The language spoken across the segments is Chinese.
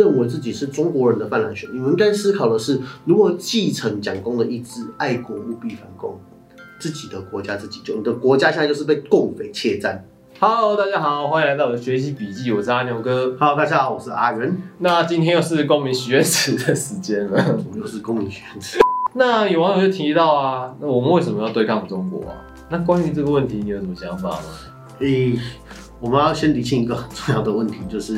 认为自己是中国人的泛蓝选，你们应该思考的是如何继承蒋公的意志，爱国务必反共，自己的国家自己救。你的国家现在就是被共匪窃占。Hello，大家好，欢迎来到我的学习笔记，我是阿牛哥。Hello，大家好，我是阿元，那今天又是公民许愿池的时间了。我又是公民学院。那有网友就提到啊，那我们为什么要对抗中国啊？那关于这个问题，你有什么想法吗？诶、我们要先理清一个很重要的问题，就是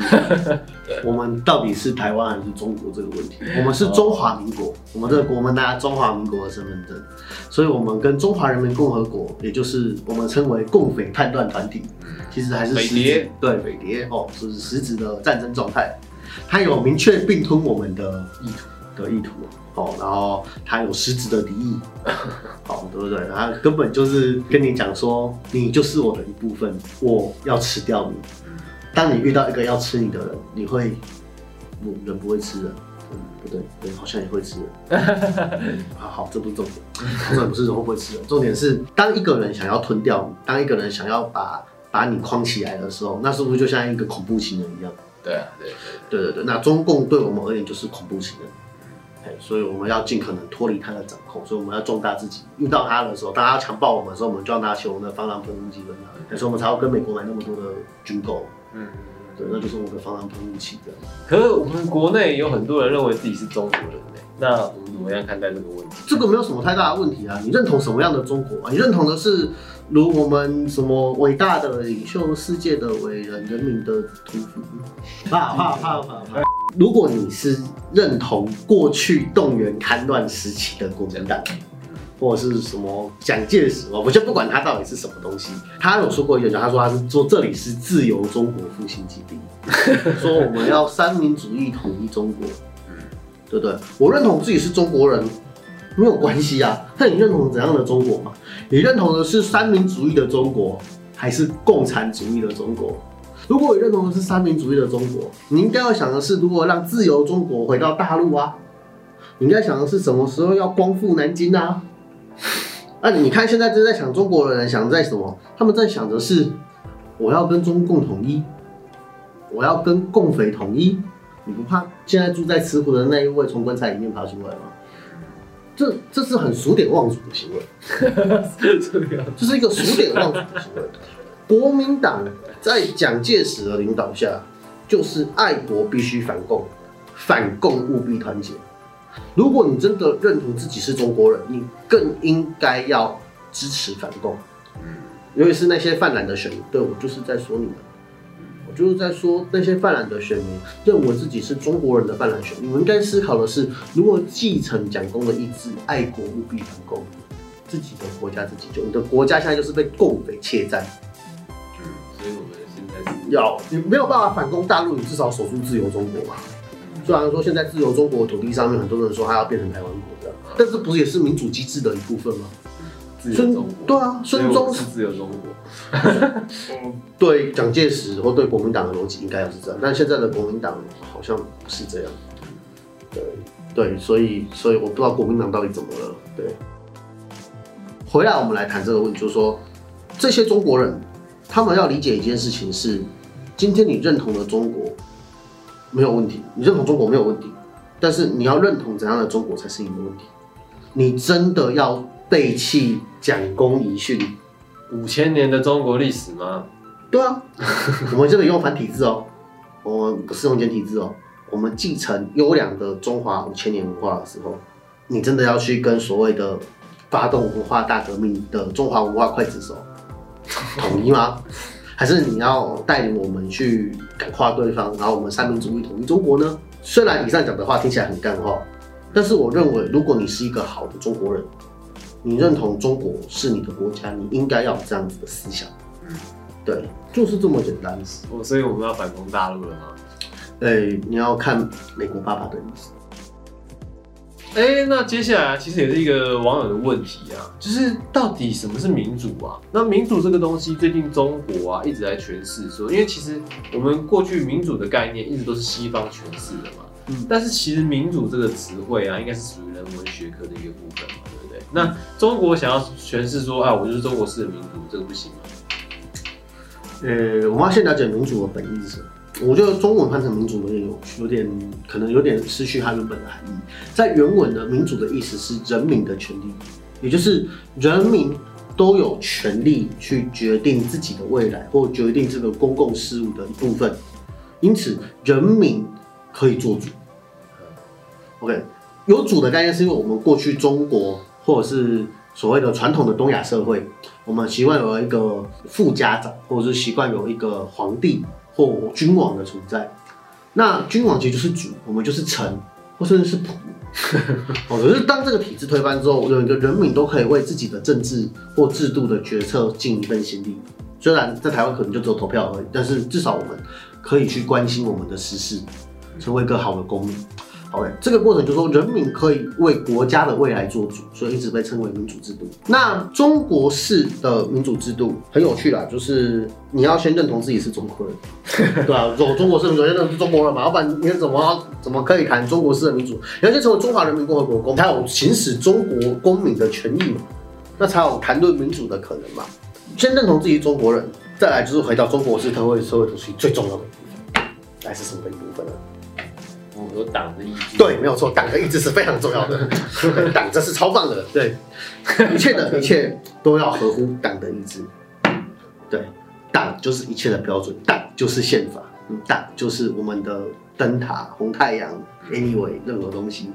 我们到底是台湾还是中国这个问题。我们是中华民国，我们这个国门拿中华民国的身份证，所以我们跟中华人民共和国，也就是我们称为共匪叛乱团体，其实还是实质匪谍？对匪谍哦，是实质的战争状态。它有明确并吞我们的意图的意图哦，然后他有实质的敌意，好，对不对？他根本就是跟你讲说，你就是我的一部分，我要吃掉你。当你遇到一个要吃你的人，你会，不人不会吃人，嗯，不对，人好像也会吃人。好 好，这不是重点，重点不是人会不会吃人，重点是当一个人想要吞掉你，当一个人想要把把你框起来的时候，那是不是就像一个恐怖情人一样？对啊，对对对对，那中共对我们而言就是恐怖情人，哎，所以我们要尽可能脱离他的掌控，所以我们要壮大自己。遇到他的时候，当他强暴我们的时候，我们就要拿起我们的防狼喷雾剂跟他，所以我们才要跟美国买那么多的军购，嗯。对，那就是我们的防狼喷雾器这样。可是我们国内有很多人认为自己是中国人呢，那我们怎么样看待这个问题？这个没有什么太大的问题啊，你认同什么样的中国啊？你认同的是如我们什么伟大的领袖、世界的伟人、人民的屠夫？怕怕怕怕怕！如果你是认同过去动员戡乱时期的国民党，或者是什么蒋介石，我就不管他到底是什么东西，他有说过一句，他说他是说这里是自由中国复兴基地，说我们要三民主义统一中国，对不对？我认同自己是中国人，没有关系啊。那你认同怎样的中国嘛？你认同的是三民主义的中国，还是共产主义的中国？如果你认同的是三民主义的中国，你应该要想的是如何让自由中国回到大陆啊。你应该想的是什么时候要光复南京啊？那、你看现在正在想中国的人想在什么？他们在想的是我要跟中共统一，我要跟共匪统一。你不怕现在住在慈湖的那一位从棺材里面爬出来吗？这这是很数典忘祖的行为，这是一个数典忘祖的行为。国民党在蒋介石的领导下，就是爱国必须反共，反共务必团结。如果你真的认同自己是中国人，你更应该要支持反共。尤其是那些泛蓝的选民，对我就是在说你们，我就是在说那些泛蓝的选民认为自己是中国人的泛蓝选民，你们应该思考的是如何继承蒋公的意志，爱国务必反共，自己的国家自己救。你的国家现在就是被共匪窃占，嗯，所以我们现在是要你没有办法反攻大陆，你至少守住自由中国嘛。虽然说现在自由中国土地上面很多人说他要变成台湾国这样，但这不是也是民主机制的一部分吗？孙中国，对啊，孙中是自由中国。对蒋介石或对国民党的逻辑应该要是这样，但现在的国民党好像不是这样。对对，所以所以我不知道国民党到底怎么了。对，回来我们来谈这个问题，就是说这些中国人，他们要理解一件事情是，今天你认同了中国没有问题，你认同中国没有问题，但是你要认同怎样的中国才是你的问题。你真的要背弃蒋公遗训？五千年的中国历史吗？对啊，我们这个用繁体字哦，我们不是用简体字哦。我们继承优良的中华五千年文化的时候，你真的要去跟所谓的发动文化大革命的中华文化刽子手统一吗？还是你要带领我们去感化对方，然后我们三民主义统一中国呢？虽然以上讲的话听起来很干话，但是我认为，如果你是一个好的中国人，你认同中国是你的国家，你应该要有这样子的思想。对，就是这么简单。哦，所以我们要反攻大陆了吗？哎、你要看美国爸爸的意思。哎、那接下来其实也是一个网友的问题啊，就是到底什么是民主啊？那民主这个东西，最近中国啊一直在诠释说，因为其实我们过去民主的概念一直都是西方诠释的嘛，嗯但是其实民主这个词汇啊，应该是属于人文学科的一个部分嘛，对不对？那中国想要诠释说，啊，我就是中国式的民主，这个不行吗？呃，我们要先了解民主的本意是什么。我觉得中文翻成民主有点有有点可能有点失去它原本的含义。在原文的，民主的意思是人民的权利，也就是人民都有权利去决定自己的未来，或决定这个公共事务的一部分。因此，人民可以做主。OK，有主的概念是因为我们过去中国或者是所谓的传统的东亚社会，我们习惯有一个副家长，或者是习惯有一个皇帝或君王的存在。那君王其实就是主，我们就是臣，或甚至是仆。哦，可是当这个体制推翻之后，有一个人民都可以为自己的政治或制度的决策尽一份心力。虽然在台湾可能就只有投票而已，但是至少我们可以去关心我们的时事，成为一个好的公民。OK，这个过程就是说，人民可以为国家的未来做主，所以一直被称为民主制度。那中国式的民主制度很有趣啦，就是你要先认同自己是中国人，对吧？走中国式民主，先认同是中国人嘛，要不然你怎么怎么可以谈中国式的民主？你要先成为中华人民共和国公民，才有行使中国公民的权益嘛，那才有谈论民主的可能嘛。先认同自己是中国人，再来就是回到中国式社会社会主义最重要的一部分，来是什么一部分呢？有党的意志，对，没有错，党的意志是非常重要的，党这是超棒的，对，一切的一切都要合乎党的意志，对，党就是一切的标准，党就是宪法，党就是我们的灯塔、红太阳，anyway，任何东西，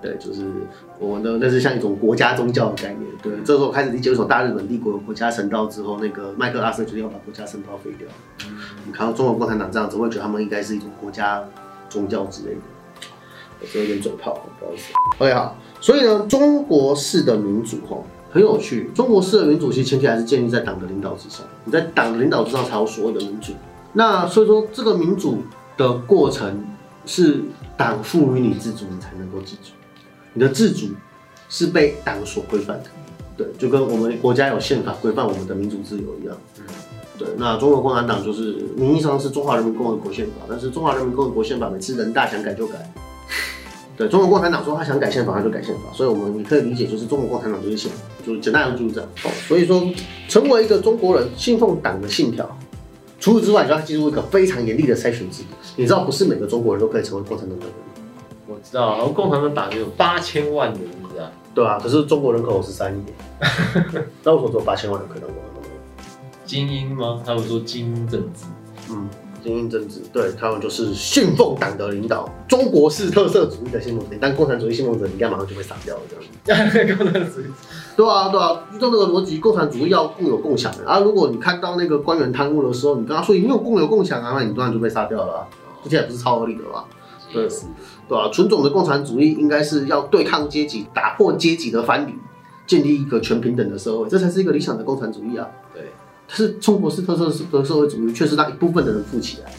对，就是我们的那是像一种国家宗教的概念，对，这时候开始理解为什么大日本帝国国家神道之后，那个麦克阿瑟决定要把国家神道废掉，你看到中国共产党这样子，会觉得他们应该是一种国家宗教之类的。我有点嘴炮，不好意思。OK，好，所以呢，中国式的民主哈很有趣。中国式的民主其实前提还是建立在党的领导之上，你在党的领导之上才有所谓的民主。那所以说，这个民主的过程是党赋予你自主，你才能够自主。你的自主是被党所规范的，对，就跟我们国家有宪法规范我们的民主自由一样。对，那中国共产党就是名义上是中华人民共和国宪法，但是中华人民共和国宪法每次人大想改就改。对中国共产党说他想改宪法，他就改宪法，所以我们你可以理解就是中国共产党就是宪，就是简单的就是这样。哦，所以说成为一个中国人，信奉党的信条，除此之外，就要进入一个非常严厉的筛选制度。你知道，不是每个中国人都可以成为共产党党员。我知道，然后共产党党员有八千万人，你知道？对啊，可是中国人口十三亿，那为什么只有八千万人可以当共产党？精英吗？他们说精英政治，嗯。精英政治，对他们就是信奉党的领导，中国式特色主义的信奉者。但共产主义信奉者，你该马上就被杀掉了，这样。共产主义，对啊，对啊，依照那个逻辑，共产主义要共有共享的啊。如果你看到那个官员贪污的时候，你跟他说你没有共有共享啊，那你当然就被杀掉了。这些也不是超合理的吧？对，对啊，纯种的共产主义应该是要对抗阶级，打破阶级的藩篱，建立一个全平等的社会，这才是一个理想的共产主义啊。是中国式特色的社会主义，确实让一部分的人富起来，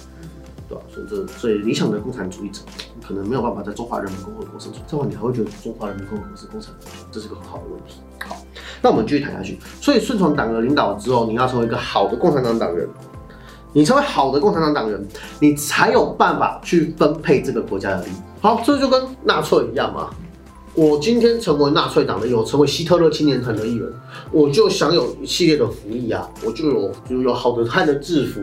对吧？所以这所以理想的共产主义者可能没有办法在中华人民共和国生存。这会你还会觉得中华人民共和国是共产主义？这是个很好的问题。好，那我们继续谈下去。所以顺从党的领导之后，你要成为一个好的共产党党员。你成为好的共产党党员，你才有办法去分配这个国家的利益。好，这就跟纳粹一样嘛。我今天成为纳粹党的，有成为希特勒青年团的一员，我就享有一系列的福利啊，我就有就有好的汉的制服，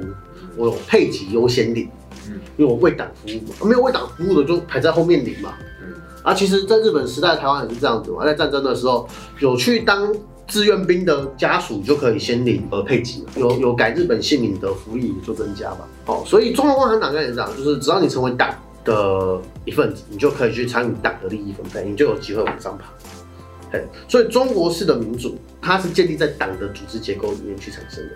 我有配给优先领，嗯，因为我为党服务嘛，没有为党服务的就排在后面领嘛，嗯，啊，其实，在日本时代，台湾也是这样子嘛，在战争的时候，有去当志愿兵的家属就可以先领而配给，有有改日本姓名的福利就增加嘛，哦，所以中国共产党也是这样，就是只要你成为党。的一份子，你就可以去参与党的利益分配，你就有机会往上爬。所以中国式的民主，它是建立在党的组织结构里面去产生的。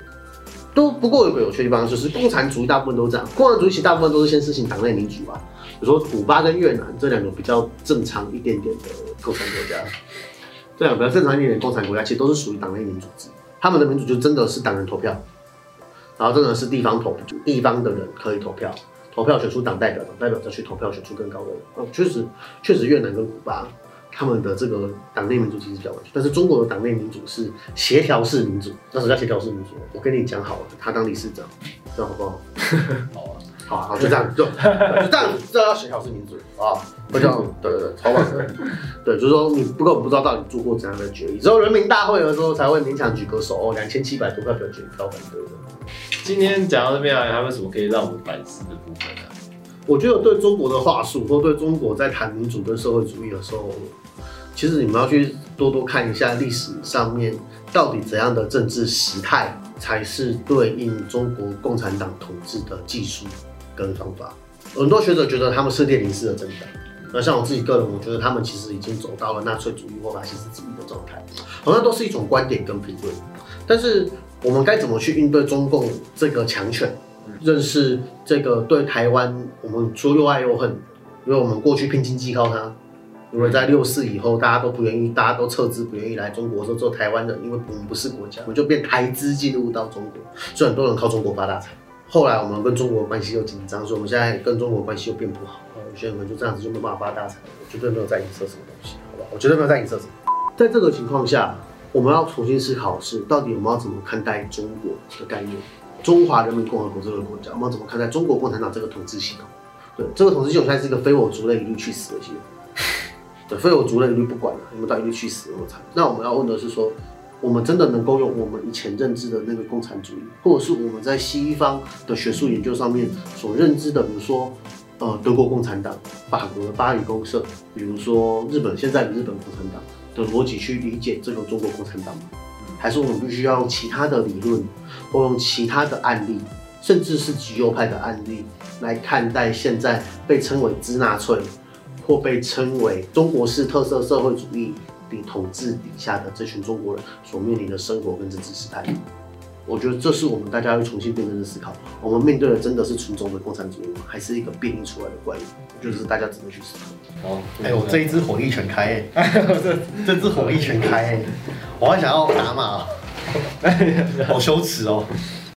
都不过有个有趣的地方，就是共产主义大部分都这样，共产主义其实大部分都是先实行党内民主啊。比如说古巴跟越南这两个比较正常一点点的共产国家，这两个比较正常一点点共产国家，其实都是属于党内民主制。他们的民主就真的是党人投票，然后真的是地方投，地方的人可以投票。投票选出党代表，党代表再去投票选出更高的人。哦，确实，确实越南跟古巴他们的这个党内民主其实比较完全，但是中国的党内民主是协调式民主。那什么叫协调式民主？我跟你讲好了，他当理事长，这样好不好？好啊。好，好，就这样，就就这样，这要协调是民主啊，不这样，对对对，超棒的，对，就是说你不根本不知道到底做过怎样的决议，只有人民大会的时候才会勉强举个手，哦，两千七百多票表决票反对的。今天讲到这边啊，还有什么可以让我们反思的部分啊？我觉得对中国的话术，或对中国在谈民主跟社会主义的时候，其实你们要去多多看一下历史上面到底怎样的政治时态才是对应中国共产党统治的技术跟方法。很多学者觉得他们是列宁式的政党，那像我自己个人，我觉得他们其实已经走到了纳粹主义或法西斯主义的状态，好像都是一种观点跟评论。但是我们该怎么去应对中共这个强权？认识这个对台湾，我们说又爱又恨，因为我们过去拼经济靠它，因为在六四以后，大家都不愿意，大家都撤资，不愿意来中国说做台湾人，因为我们不是国家，我们就变台资进入到中国，所以很多人靠中国发大财。后来我们跟中国关系又紧张，所以我们现在跟中国关系又变不好，有些人就这样子就没办法发大财。我绝对没有在影射什么东西，好吧？我绝对没有在影射什么。在这个情况下，我们要重新思考的是，到底我们要怎么看待中国的概念？中华人民共和国这个国家，我们要怎么看待中国共产党这个统治系统？对，这个统治系统现在是一个非我族类，一律去死的系统。对，非我族类一律不管了，你们到一律去死那么惨。那我们要问的是说，我们真的能够用我们以前认知的那个共产主义，或者是我们在西方的学术研究上面所认知的，比如说，呃，德国共产党、法国的巴黎公社，比如说日本现在的日本共产党的逻辑去理解这个中国共产党吗？还是我们必须要用其他的理论，或用其他的案例，甚至是极右派的案例来看待现在被称为“支纳粹”或被称为中国式特色社会主义的统治底下的这群中国人所面临的生活跟政治时代。我觉得这是我们大家要重新辩证的思考：我们面对的真的是纯种的共产主义吗？还是一个变异出来的怪物？就是大家值得去思考。哦，哎我，这一支火力全开哎，这这支火力全开哎，我还想要打码，好羞耻哦。